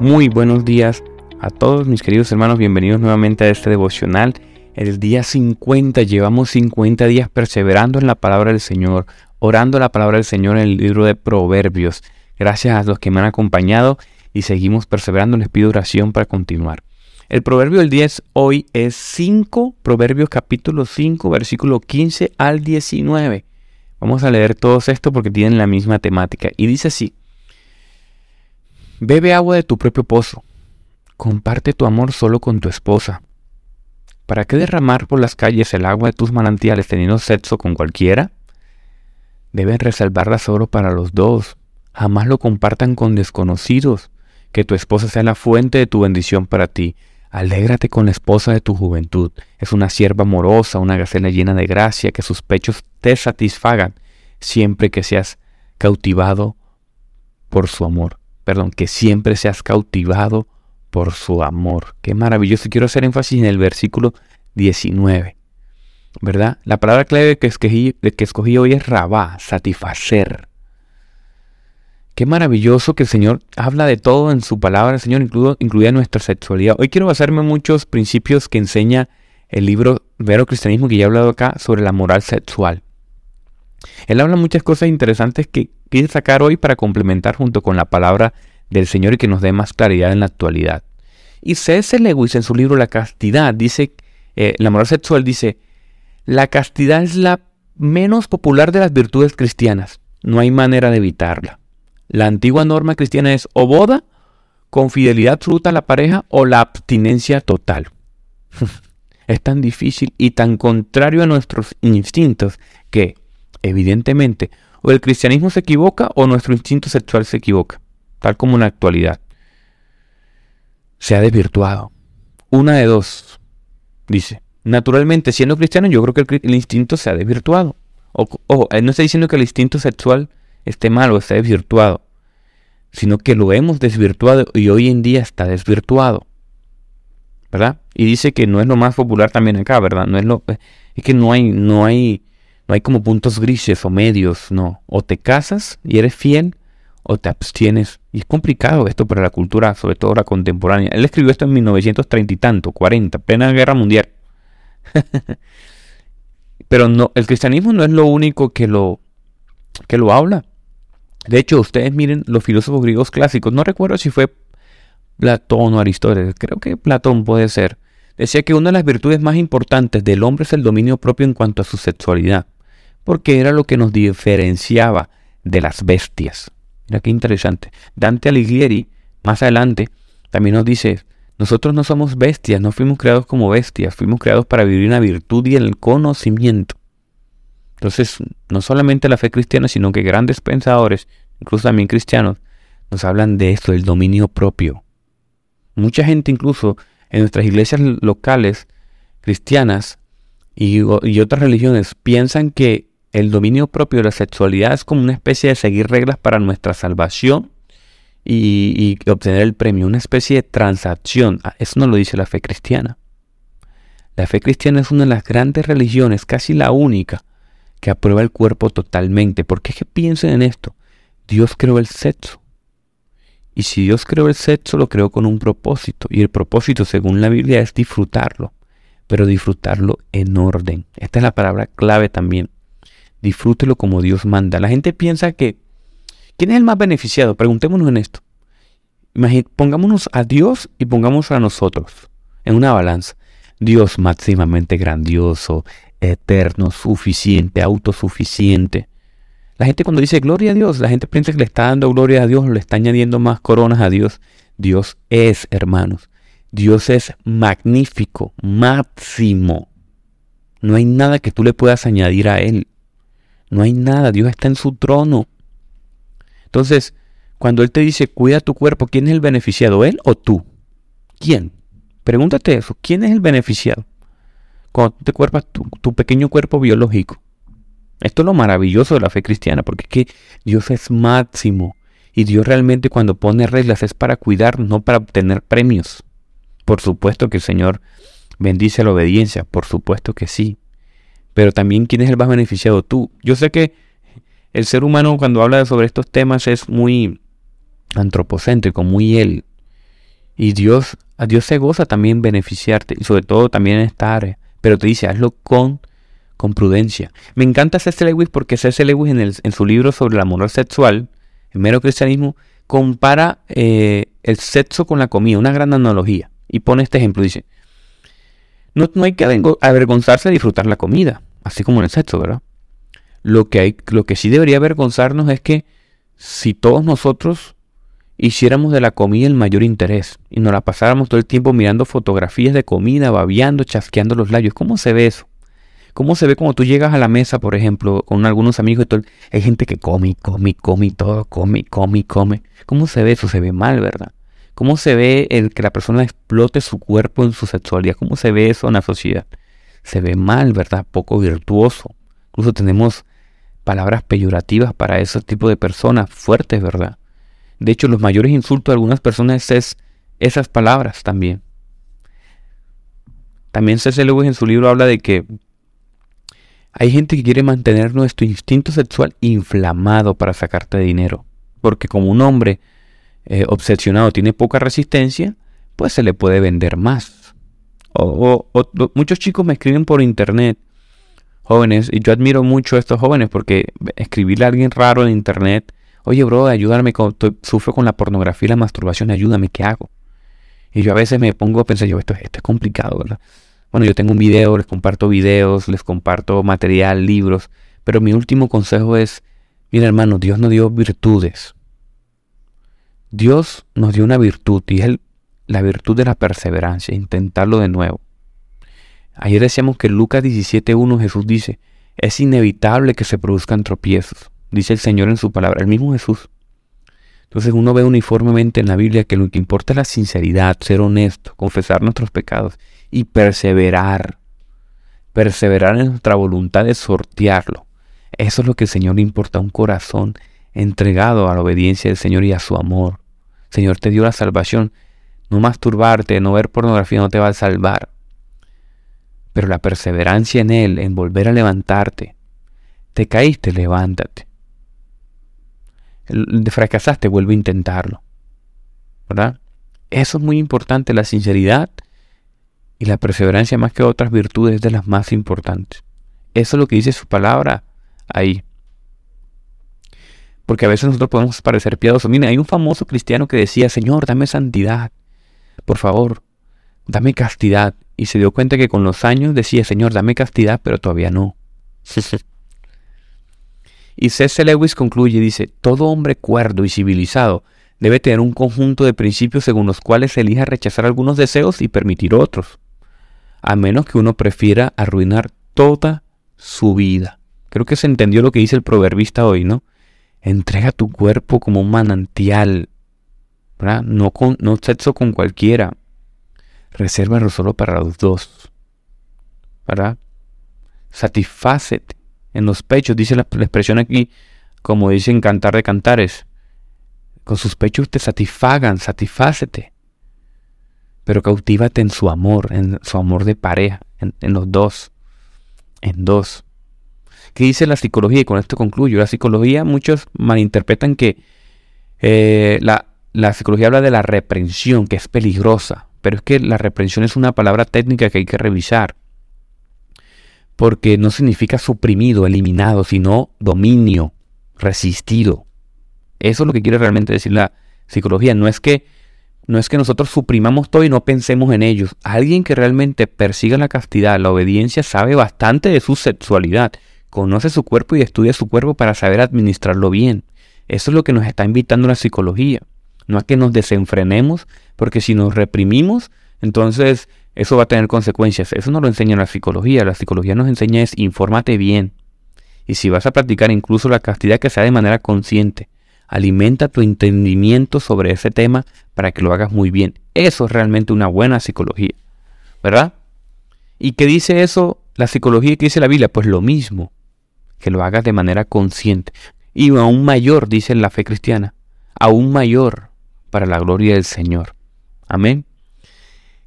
Muy buenos días a todos mis queridos hermanos, bienvenidos nuevamente a este devocional. El día 50, llevamos 50 días perseverando en la palabra del Señor, orando la palabra del Señor en el libro de Proverbios. Gracias a los que me han acompañado y seguimos perseverando. Les pido oración para continuar. El proverbio del 10 hoy es 5, Proverbios capítulo 5, versículo 15 al 19. Vamos a leer todos esto porque tienen la misma temática. Y dice así, Bebe agua de tu propio pozo, comparte tu amor solo con tu esposa. ¿Para qué derramar por las calles el agua de tus manantiales teniendo sexo con cualquiera? Deben reservarla solo para los dos. Jamás lo compartan con desconocidos. Que tu esposa sea la fuente de tu bendición para ti. Alégrate con la esposa de tu juventud. Es una sierva amorosa, una gacela llena de gracia, que sus pechos te satisfagan, siempre que seas cautivado por su amor. Perdón, que siempre seas cautivado por su amor. Qué maravilloso. Quiero hacer énfasis en el versículo 19. ¿Verdad? La palabra clave que escogí, que escogí hoy es rabá, satisfacer. Qué maravilloso que el Señor habla de todo en su palabra, el Señor incluye nuestra sexualidad. Hoy quiero basarme en muchos principios que enseña el libro Vero Cristianismo que ya he hablado acá sobre la moral sexual. Él habla muchas cosas interesantes que quiere sacar hoy para complementar junto con la palabra del Señor y que nos dé más claridad en la actualidad. Y C.S. Lewis en su libro La castidad dice, eh, la moral sexual dice, la castidad es la menos popular de las virtudes cristianas. No hay manera de evitarla. La antigua norma cristiana es o boda con fidelidad absoluta a la pareja o la abstinencia total. es tan difícil y tan contrario a nuestros instintos que, evidentemente, o el cristianismo se equivoca o nuestro instinto sexual se equivoca, tal como en la actualidad. Se ha desvirtuado. Una de dos, dice. Naturalmente, siendo cristiano, yo creo que el, instinto se ha desvirtuado. O, él no está diciendo que el instinto sexual esté mal o esté desvirtuado, sino que lo hemos desvirtuado y hoy en día está desvirtuado. ¿Verdad? Y dice que no es lo más popular también acá, ¿verdad? No es lo es que no hay no hay no hay como puntos grises o medios, no. O te casas y eres fiel o te abstienes. Y es complicado esto para la cultura, sobre todo la contemporánea. Él escribió esto en 1930 y tanto, 40, plena guerra mundial. Pero no, el cristianismo no es lo único que lo, que lo habla. De hecho, ustedes miren los filósofos griegos clásicos, no recuerdo si fue Platón o Aristóteles, creo que Platón puede ser, decía que una de las virtudes más importantes del hombre es el dominio propio en cuanto a su sexualidad, porque era lo que nos diferenciaba de las bestias. Mira qué interesante. Dante Alighieri, más adelante, también nos dice, nosotros no somos bestias, no fuimos creados como bestias, fuimos creados para vivir una virtud y el conocimiento. Entonces, no solamente la fe cristiana, sino que grandes pensadores, incluso también cristianos, nos hablan de esto, del dominio propio. Mucha gente incluso en nuestras iglesias locales cristianas y, otras religiones piensan que el dominio propio de la sexualidad es como una especie de seguir reglas para nuestra salvación y, obtener el premio, una especie de transacción. Ah, eso no lo dice la fe cristiana. La fe cristiana es una de las grandes religiones, casi la única, que aprueba el cuerpo totalmente. Porque es que piensen en esto. Dios creó el sexo. Y si Dios creó el sexo, lo creó con un propósito. Y el propósito, según la Biblia, es disfrutarlo. Pero disfrutarlo en orden. Esta es la palabra clave también. Disfrútelo como Dios manda. La gente piensa que... ¿Quién es el más beneficiado? Preguntémonos en esto. pongámonos a Dios y pongamos a nosotros en una balanza. Dios máximamente grandioso, eterno, suficiente, autosuficiente. La gente cuando dice gloria a Dios, la gente piensa que le está dando gloria a Dios, le está añadiendo más coronas a Dios. Dios es, hermanos. Dios es magnífico, máximo. No hay nada que tú le puedas añadir a Él. No hay nada. Dios está en su trono. Entonces, cuando Él te dice, cuida tu cuerpo, ¿quién es el beneficiado? ¿Él o tú? ¿Quién? Pregúntate eso. ¿Quién es el beneficiado? cuando te cuerpas tu, pequeño cuerpo biológico. Esto es lo maravilloso de la fe cristiana, porque es que Dios es máximo. Y Dios realmente cuando pone reglas es para cuidar, no para obtener premios. Por supuesto que el Señor bendice la obediencia, por supuesto que sí. Pero también quién es el más beneficiado tú. Yo sé que el ser humano cuando habla sobre estos temas es muy antropocéntrico, muy él. Y Dios, a Dios se goza también beneficiarte y sobre todo también en esta área. Pero te dice, hazlo con, con prudencia. Me encanta C.S. Lewis porque C.S. Lewis en, el, en su libro sobre la moral sexual, el mero cristianismo, compara eh, el sexo con la comida, una gran analogía. Y pone este ejemplo, dice, no, no hay que avergonzarse de disfrutar la comida, así como en el sexo, ¿verdad? Lo que, hay, lo que sí debería avergonzarnos es que si todos nosotros hiciéramos de la comida el mayor interés y nos la pasáramos todo el tiempo mirando fotografías de comida, babeando, chasqueando los labios, ¿cómo se ve eso? ¿Cómo se ve cuando tú llegas a la mesa, por ejemplo, con algunos amigos y todo? Hay gente que come, come, come todo, come, come, come. ¿Cómo se ve eso? Se ve mal, ¿verdad? ¿Cómo se ve el que la persona explote su cuerpo en su sexualidad? ¿Cómo se ve eso en la sociedad? Se ve mal, ¿verdad? Poco virtuoso. Incluso tenemos palabras peyorativas para ese tipo de personas, fuertes, ¿verdad? De hecho, los mayores insultos de algunas personas es esas palabras también. También C.S. Lewis en su libro habla de que hay gente que quiere mantener nuestro instinto sexual inflamado para sacarte dinero. Porque como un hombre eh, obsesionado tiene poca resistencia, pues se le puede vender más. O, muchos chicos me escriben por internet, jóvenes, y yo admiro mucho a estos jóvenes porque escribirle a alguien raro en internet, oye bro, ayúdame, sufro con la pornografía y la masturbación, ayúdame, ¿qué hago? Y yo a veces me pongo a pensar, yo, esto, esto es complicado, ¿verdad? Bueno, yo tengo un video, les comparto videos, les comparto material, libros, pero mi último consejo es, mira hermano, Dios nos dio virtudes. Dios nos dio una virtud y es la virtud de la perseverancia, intentarlo de nuevo. Ayer decíamos que en Lucas 17.1 Jesús dice, es inevitable que se produzcan tropiezos, dice el Señor en su palabra, el mismo Jesús. Entonces uno ve uniformemente en la Biblia que lo que importa es la sinceridad, ser honesto, confesar nuestros pecados y perseverar. Perseverar en nuestra voluntad de sortearlo. Eso es lo que el Señor le importa, un corazón entregado a la obediencia del Señor y a su amor. Señor te dio la salvación. No masturbarte, no ver pornografía no te va a salvar. Pero la perseverancia en Él, en volver a levantarte. Te caíste, levántate. Fracasaste, vuelve a intentarlo. ¿Verdad? Eso es muy importante, la sinceridad y la perseverancia más que otras virtudes es de las más importantes. Eso es lo que dice su palabra ahí. Porque a veces nosotros podemos parecer piadosos. Mire, hay un famoso cristiano que decía, Señor, dame santidad. Por favor, dame castidad. Y se dio cuenta que con los años decía, Señor, dame castidad, pero todavía no. y C.S. Lewis concluye, dice, todo hombre cuerdo y civilizado debe tener un conjunto de principios según los cuales elija rechazar algunos deseos y permitir otros a menos que uno prefiera arruinar toda su vida. Creo que se entendió lo que dice el proverbista hoy, ¿no? Entrega tu cuerpo como un manantial, ¿verdad? No, con, no sexo con cualquiera. Resérvalo solo para los dos, ¿verdad? Satisfácete en los pechos, dice la, expresión aquí, como dice en Cantar de Cantares. Con sus pechos te satisfagan, satisfácete pero cautívate en su amor, en su amor de pareja, en, los dos, en dos. ¿Qué dice la psicología? Y con esto concluyo. La psicología, muchos malinterpretan que eh, la, la psicología habla de la reprensión, que es peligrosa, pero es que la reprensión es una palabra técnica que hay que revisar, porque no significa suprimido, eliminado, sino dominio, resistido. Eso es lo que quiere realmente decir la psicología. No es que no es que nosotros suprimamos todo y no pensemos en ellos. Alguien que realmente persiga la castidad, la obediencia, sabe bastante de su sexualidad, conoce su cuerpo y estudia su cuerpo para saber administrarlo bien. Eso es lo que nos está invitando la psicología. No a que nos desenfrenemos, porque si nos reprimimos, entonces eso va a tener consecuencias. Eso no lo enseña la psicología. La psicología nos enseña es infórmate bien. Y si vas a practicar incluso la castidad, que sea de manera consciente. Alimenta tu entendimiento sobre ese tema para que lo hagas muy bien. Eso es realmente una buena psicología, ¿verdad? ¿Y qué dice eso la psicología y qué dice la Biblia? Pues lo mismo, que lo hagas de manera consciente. Y aún mayor, dice la fe cristiana, aún mayor para la gloria del Señor. Amén.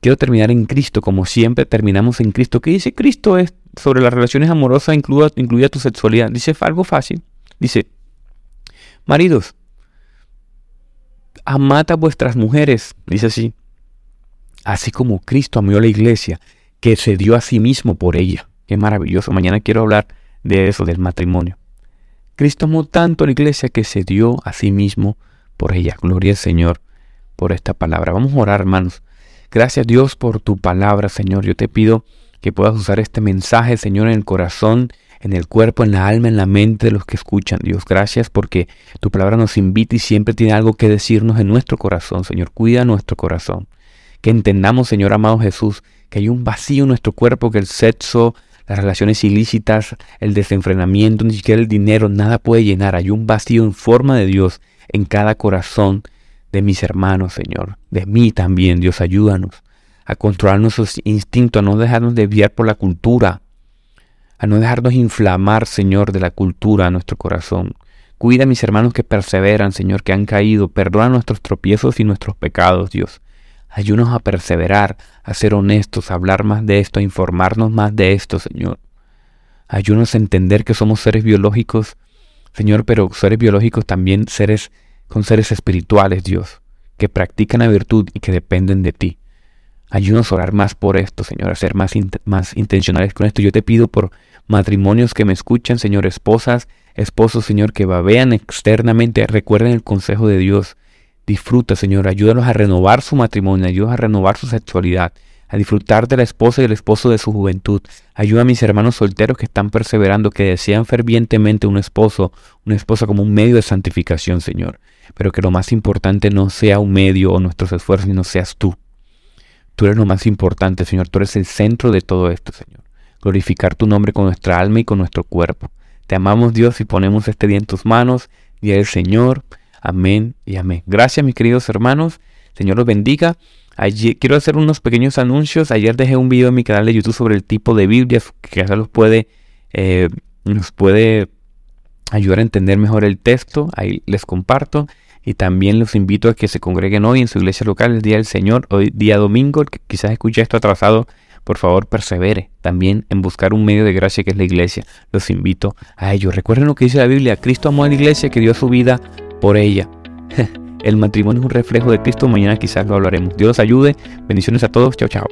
Quiero terminar en Cristo, como siempre terminamos en Cristo. ¿Qué dice Cristo es sobre las relaciones amorosas, incluida, incluida tu sexualidad? Dice algo fácil. Dice, maridos, amad a vuestras mujeres, dice así, así como Cristo amó a la iglesia, que se dio a sí mismo por ella. Qué maravilloso. Mañana quiero hablar de eso, del matrimonio. Cristo amó tanto a la iglesia que se dio a sí mismo por ella. Gloria al Señor por esta palabra. Vamos a orar, hermanos. Gracias Dios por tu palabra, Señor. Yo te pido que puedas usar este mensaje, Señor, en el corazón, en el cuerpo, en la alma, en la mente de los que escuchan. Dios, gracias porque tu palabra nos invita y siempre tiene algo que decirnos en nuestro corazón, Señor. Cuida nuestro corazón. Que entendamos, Señor amado Jesús, que hay un vacío en nuestro cuerpo, que el sexo, las relaciones ilícitas, el desenfrenamiento, ni siquiera el dinero, nada puede llenar. Hay un vacío en forma de Dios en cada corazón de mis hermanos, Señor. De mí también, Dios, ayúdanos a controlar nuestros instintos, a no dejarnos desviar por la cultura, a no dejarnos inflamar, Señor, de la cultura a nuestro corazón. Cuida a mis hermanos que perseveran, Señor, que han caído. Perdona nuestros tropiezos y nuestros pecados, Dios. Ayúdanos a perseverar, a ser honestos, a hablar más de esto, a informarnos más de esto, Señor. Ayúdanos a entender que somos seres biológicos, Señor, pero seres biológicos también seres con seres espirituales, Dios, que practican la virtud y que dependen de ti. Ayúdanos a orar más por esto, Señor, a ser más, más intencionales con esto. Yo te pido por matrimonios que me escuchan, Señor, esposas, esposos, Señor, que babean externamente, recuerden el consejo de Dios. Disfruta, Señor, ayúdanos a renovar su matrimonio, ayúdanos a renovar su sexualidad, a disfrutar de la esposa y del esposo de su juventud. Ayuda a mis hermanos solteros que están perseverando, que desean fervientemente un esposo, una esposa como un medio de santificación, Señor. Pero que lo más importante no sea un medio o nuestros esfuerzos, sino seas tú. Tú eres lo más importante, Señor. Tú eres el centro de todo esto, Señor. Glorificar tu nombre con nuestra alma y con nuestro cuerpo. Te amamos, Dios, y ponemos este día en tus manos. Día del Señor. Amén y amén. Gracias, mis queridos hermanos. Señor los bendiga. quiero hacer unos pequeños anuncios. Ayer dejé un video en mi canal de YouTube sobre el tipo de Biblias que quizás los puede, eh, nos puede ayudar a entender mejor el texto. Ahí les comparto. Y también los invito a que se congreguen hoy en su iglesia local, el Día del Señor, hoy día domingo. Que quizás escuche esto atrasado, por favor persevere también en buscar un medio de gracia que es la iglesia. Los invito a ello. Recuerden lo que dice la Biblia. Cristo amó a la iglesia que dio su vida por ella. El matrimonio es un reflejo de Cristo. Mañana quizás lo hablaremos. Dios ayude. Bendiciones a todos. Chao, chao.